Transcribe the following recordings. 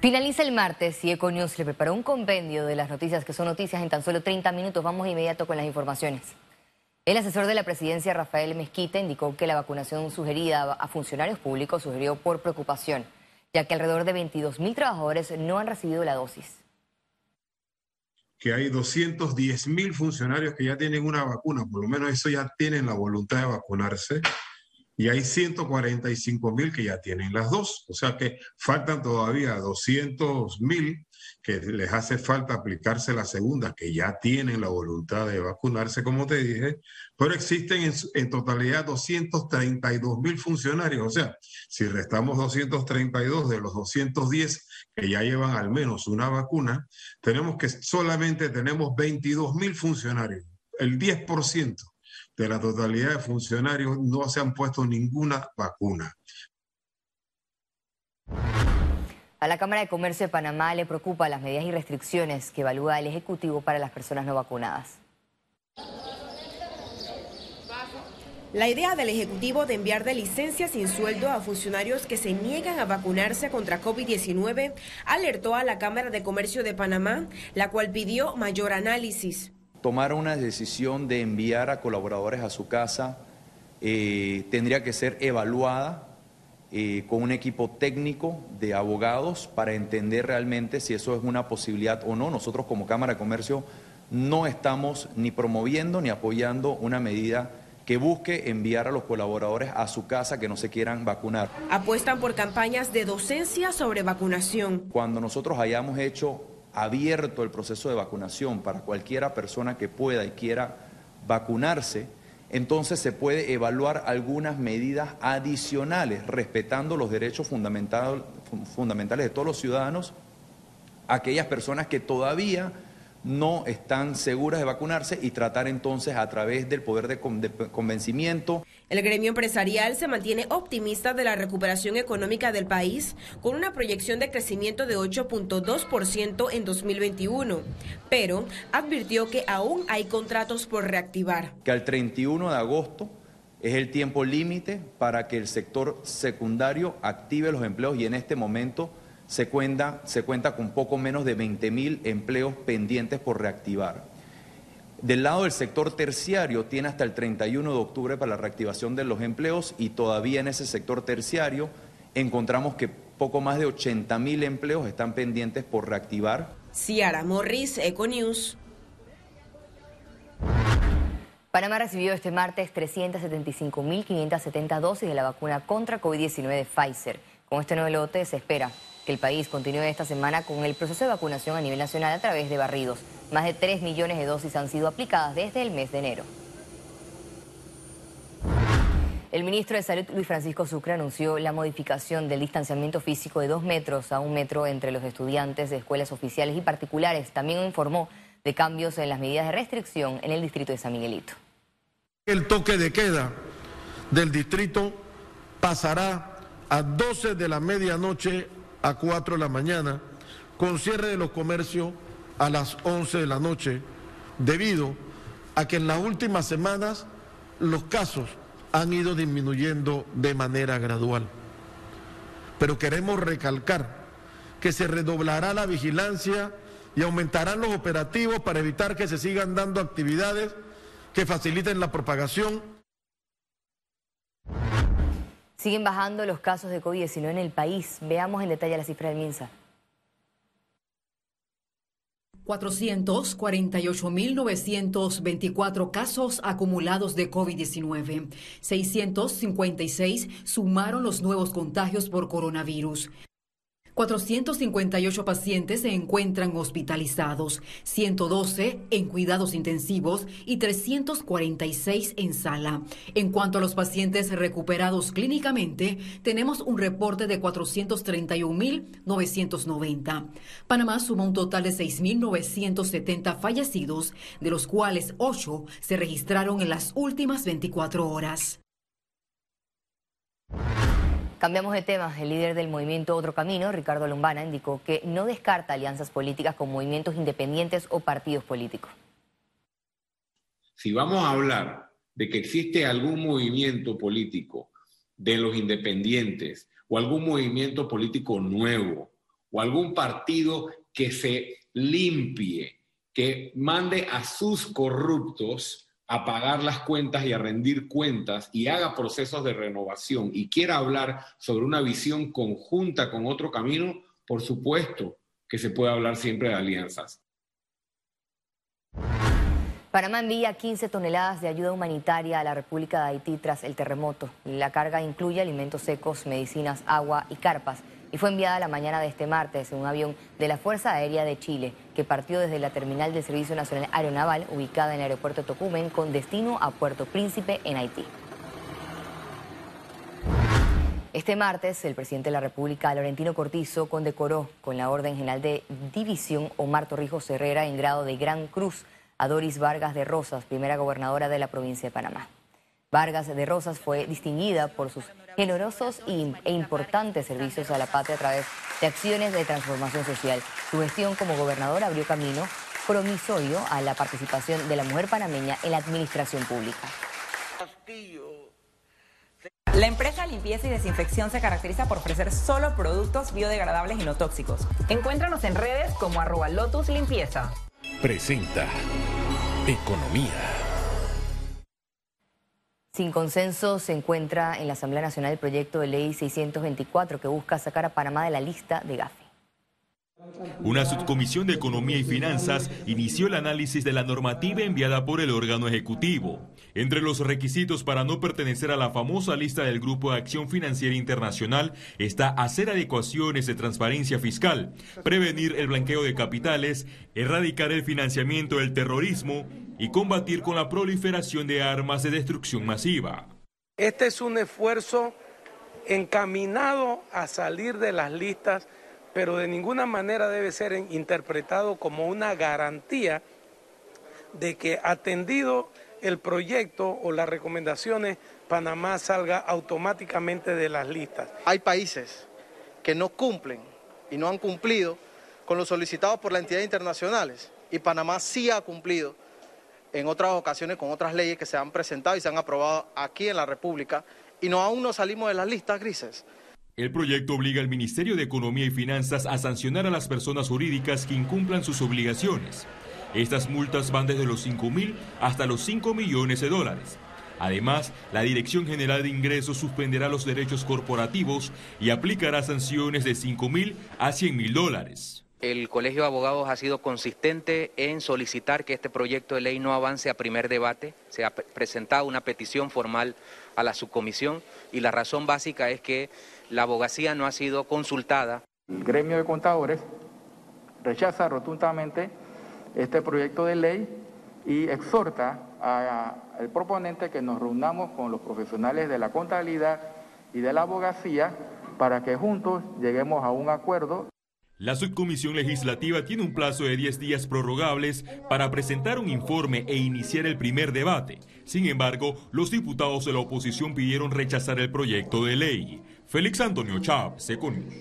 Finaliza el martes y Econews le preparó un compendio de las noticias que son noticias en tan solo 30 minutos. Vamos inmediato con las informaciones. El asesor de la presidencia, Rafael Mezquita, indicó que la vacunación sugerida a funcionarios públicos sugirió por preocupación, ya que alrededor de 22 mil trabajadores no han recibido la dosis. Que hay 210 mil funcionarios que ya tienen una vacuna, por lo menos eso ya tienen la voluntad de vacunarse y hay 145 mil que ya tienen las dos. O sea que faltan todavía 200 mil que les hace falta aplicarse la segunda, que ya tienen la voluntad de vacunarse, como te dije, pero existen en, totalidad 232 mil funcionarios. O sea, si restamos 232 de los 210 que ya llevan al menos una vacuna, tenemos que solamente tenemos 22 mil funcionarios, el 10% de la totalidad de funcionarios no se han puesto ninguna vacuna. A la Cámara de Comercio de Panamá le preocupa las medidas y restricciones que evalúa el Ejecutivo para las personas no vacunadas. La idea del Ejecutivo de enviar de licencia sin sueldo a funcionarios que se niegan a vacunarse contra COVID-19 alertó a la Cámara de Comercio de Panamá, la cual pidió mayor análisis tomar una decisión de enviar a colaboradores a su casa eh, tendría que ser evaluada eh, con un equipo técnico de abogados para entender realmente si eso es una posibilidad o no. Nosotros como Cámara de Comercio no estamos ni promoviendo ni apoyando una medida que busque enviar a los colaboradores a su casa que no se quieran vacunar. Apuestan por campañas de docencia sobre vacunación. Cuando nosotros hayamos hecho abierto el proceso de vacunación para cualquiera persona que pueda y quiera vacunarse, entonces se puede evaluar algunas medidas adicionales, respetando los derechos fundamentales de todos los ciudadanos, aquellas personas que todavía no están seguras de vacunarse y tratar entonces a través del poder de, convencimiento. El gremio empresarial se mantiene optimista de la recuperación económica del país con una proyección de crecimiento de 8.2% en 2021, pero advirtió que aún hay contratos por reactivar. Que al 31 de agosto es el tiempo límite para que el sector secundario active los empleos y en este momento se cuenta, se cuenta con poco menos de 20 mil empleos pendientes por reactivar. Del lado del sector terciario tiene hasta el 31 de octubre para la reactivación de los empleos y todavía en ese sector terciario encontramos que poco más de 80 mil empleos están pendientes por reactivar. Ciara Morris, Econews. Panamá recibió este martes 375.570 dosis de la vacuna contra COVID-19 de Pfizer. Con este nuevo lote se espera el país continúe esta semana con el proceso de vacunación a nivel nacional a través de barridos. Más de 3 millones de dosis han sido aplicadas desde el mes de enero. El ministro de Salud, Luis Francisco Sucre, anunció la modificación del distanciamiento físico de dos metros a un metro entre los estudiantes de escuelas oficiales y particulares. También informó de cambios en las medidas de restricción en el distrito de San Miguelito. El toque de queda del distrito pasará a 12 de la medianoche a 4 de la mañana, con cierre de los comercios a las 11 de la noche, debido a que en las últimas semanas los casos han ido disminuyendo de manera gradual. Pero queremos recalcar que se redoblará la vigilancia y aumentarán los operativos para evitar que se sigan dando actividades que faciliten la propagación Siguen bajando los casos de COVID-19 en el país. Veamos en detalle la cifra del MINSA. 448.924 casos acumulados de COVID-19. 656 sumaron los nuevos contagios por coronavirus. 458 pacientes se encuentran hospitalizados, 112 en cuidados intensivos y 346 en sala. En cuanto a los pacientes recuperados clínicamente, tenemos un reporte de 431.990. Panamá suma un total de 6.970 fallecidos, de los cuales 8 se registraron en las últimas 24 horas. Cambiamos de tema. El líder del movimiento Otro Camino, Ricardo Lombana, indicó que no descarta alianzas políticas con movimientos independientes o partidos políticos. Si vamos a hablar de que existe algún movimiento político de los independientes o algún movimiento político nuevo o algún partido que se limpie, que mande a sus corruptos a pagar las cuentas y a rendir cuentas y haga procesos de renovación y quiera hablar sobre una visión conjunta con otro camino, por supuesto que se puede hablar siempre de alianzas. Panamá envía 15 toneladas de ayuda humanitaria a la República de Haití tras el terremoto. La carga incluye alimentos secos, medicinas, agua y carpas y fue enviada la mañana de este martes en un avión de la Fuerza Aérea de Chile que partió desde la terminal del Servicio Nacional Aeronaval ubicada en el aeropuerto Tocumen con destino a Puerto Príncipe en Haití. Este martes, el presidente de la República, Laurentino Cortizo, condecoró con la Orden General de División Omar Torrijos Herrera en grado de Gran Cruz a Doris Vargas de Rosas, primera gobernadora de la provincia de Panamá. Vargas de Rosas fue distinguida por sus generosos e importantes servicios a la patria a través de acciones de transformación social. Su gestión como gobernadora abrió camino promisorio a la participación de la mujer panameña en la administración pública. La empresa Limpieza y Desinfección se caracteriza por ofrecer solo productos biodegradables y no tóxicos. Encuéntranos en redes como arroba Lotus Limpieza presenta Economía. Sin consenso se encuentra en la Asamblea Nacional el proyecto de ley 624 que busca sacar a Panamá de la lista de GAFI. Una subcomisión de Economía y Finanzas inició el análisis de la normativa enviada por el órgano ejecutivo. Entre los requisitos para no pertenecer a la famosa lista del Grupo de Acción Financiera Internacional está hacer adecuaciones de transparencia fiscal, prevenir el blanqueo de capitales, erradicar el financiamiento del terrorismo y combatir con la proliferación de armas de destrucción masiva. Este es un esfuerzo encaminado a salir de las listas pero de ninguna manera debe ser interpretado como una garantía de que atendido el proyecto o las recomendaciones, Panamá salga automáticamente de las listas. Hay países que no cumplen y no han cumplido con lo solicitado por las entidades internacionales y Panamá sí ha cumplido en otras ocasiones con otras leyes que se han presentado y se han aprobado aquí en la República y no aún no salimos de las listas grises. El proyecto obliga al Ministerio de Economía y Finanzas a sancionar a las personas jurídicas que incumplan sus obligaciones. Estas multas van desde los 5 mil hasta los 5 millones de dólares. Además, la Dirección General de Ingresos suspenderá los derechos corporativos y aplicará sanciones de 5 mil a 100 mil dólares. El Colegio de Abogados ha sido consistente en solicitar que este proyecto de ley no avance a primer debate. Se ha presentado una petición formal a la subcomisión y la razón básica es que la abogacía no ha sido consultada. El gremio de contadores rechaza rotundamente este proyecto de ley y exhorta al proponente que nos reunamos con los profesionales de la contabilidad y de la abogacía para que juntos lleguemos a un acuerdo. La subcomisión legislativa tiene un plazo de 10 días prorrogables para presentar un informe e iniciar el primer debate. Sin embargo, los diputados de la oposición pidieron rechazar el proyecto de ley. Félix Antonio Chávez, Econius.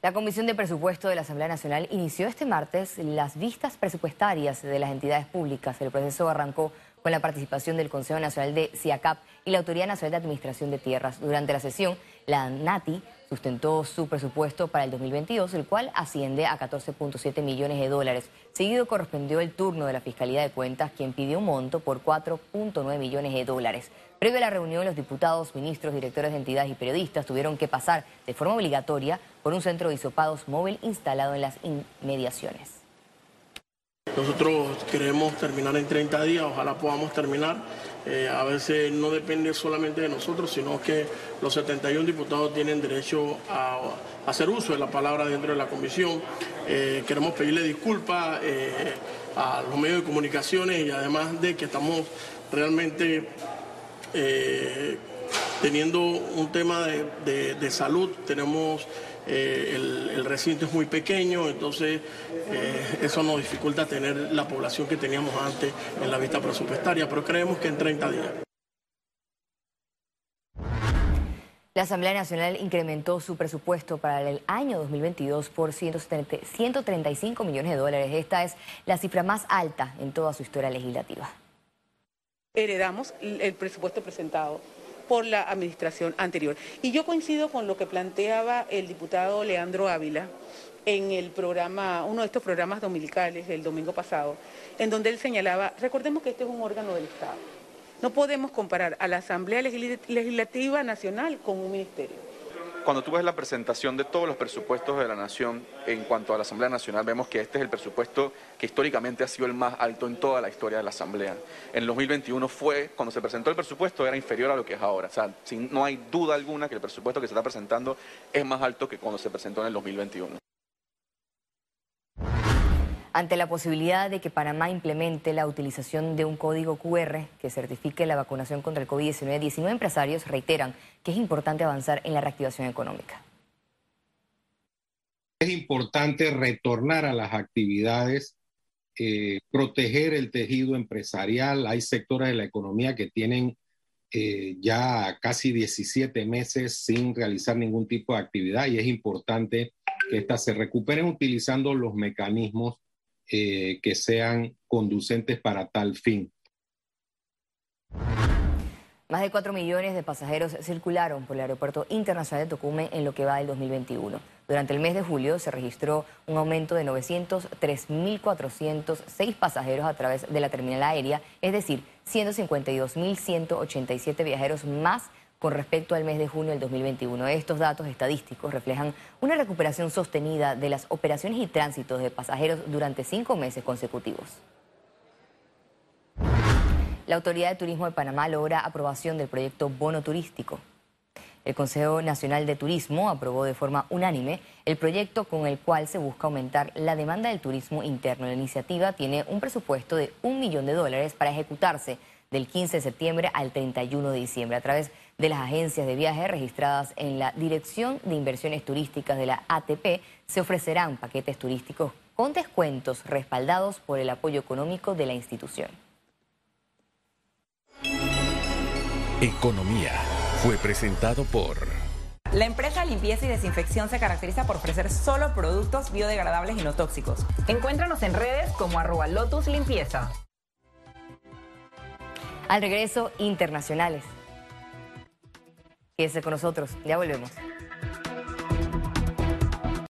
La Comisión de Presupuesto de la Asamblea Nacional inició este martes las vistas presupuestarias de las entidades públicas. El proceso arrancó con la participación del Consejo Nacional de CIACAP y la Autoridad Nacional de Administración de Tierras. Durante la sesión, la NATI sustentó su presupuesto para el 2022, el cual asciende a 14.7 millones de dólares. Seguido correspondió el turno de la Fiscalía de Cuentas, quien pidió un monto por 4.9 millones de dólares. Previo a la reunión, los diputados, ministros, directores de entidades y periodistas tuvieron que pasar de forma obligatoria por un centro de isopados móvil instalado en las inmediaciones. Nosotros queremos terminar en 30 días, ojalá podamos terminar. Eh, a veces no depende solamente de nosotros, sino que los 71 diputados tienen derecho a, hacer uso de la palabra dentro de la comisión. Eh, queremos pedirle disculpas eh, a los medios de comunicaciones y además de que estamos realmente teniendo un tema de salud, tenemos eh, el, recinto es muy pequeño, entonces eh, eso nos dificulta tener la población que teníamos antes en la vista presupuestaria, pero creemos que en 30 días. La Asamblea Nacional incrementó su presupuesto para el año 2022 por 135 millones de dólares. Esta es la cifra más alta en toda su historia legislativa. Heredamos el presupuesto presentado por la administración anterior. Y yo coincido con lo que planteaba el diputado Leandro Ávila en el programa, uno de estos programas dominicales del domingo pasado, en donde él señalaba, recordemos que este es un órgano del Estado. No podemos comparar a la Asamblea Legislativa Nacional con un ministerio cuando tú ves la presentación de todos los presupuestos de la Nación en cuanto a la Asamblea Nacional, vemos que este es el presupuesto que históricamente ha sido el más alto en toda la historia de la Asamblea. En el 2021 fue, cuando se presentó el presupuesto, era inferior a lo que es ahora. O sea, no hay duda alguna que el presupuesto que se está presentando es más alto que cuando se presentó en el 2021 ante la posibilidad de que Panamá implemente la utilización de un código QR que certifique la vacunación contra el COVID-19, 19 empresarios reiteran que es importante avanzar en la reactivación económica. Es importante retornar a las actividades, eh, proteger el tejido empresarial. Hay sectores de la economía que tienen eh, ya casi 17 meses sin realizar ningún tipo de actividad y es importante que éstas se recuperen utilizando los mecanismos eh, que sean conducentes para tal fin. Más de 4 millones de pasajeros circularon por el Aeropuerto Internacional de Tocumen en lo que va del 2021. Durante el mes de julio se registró un aumento de 903.406 pasajeros a través de la terminal aérea, es decir, 152.187 viajeros más con respecto al mes de junio del 2021. Estos datos estadísticos reflejan una recuperación sostenida de las operaciones y tránsitos de pasajeros durante cinco meses consecutivos. La Autoridad de Turismo de Panamá logra aprobación del proyecto Bono Turístico. El Consejo Nacional de Turismo aprobó de forma unánime el proyecto con el cual se busca aumentar la demanda del turismo interno. La iniciativa tiene un presupuesto de un millón de dólares para ejecutarse del 15 de septiembre al 31 de diciembre a través de las agencias de viaje registradas en la Dirección de Inversiones Turísticas de la ATP, se ofrecerán paquetes turísticos con descuentos respaldados por el apoyo económico de la institución. Economía fue presentado por... La empresa Limpieza y Desinfección se caracteriza por ofrecer solo productos biodegradables y no tóxicos. Encuéntranos en redes como arroba Lotus Limpieza. Al regreso, internacionales. Quédese con nosotros, ya volvemos.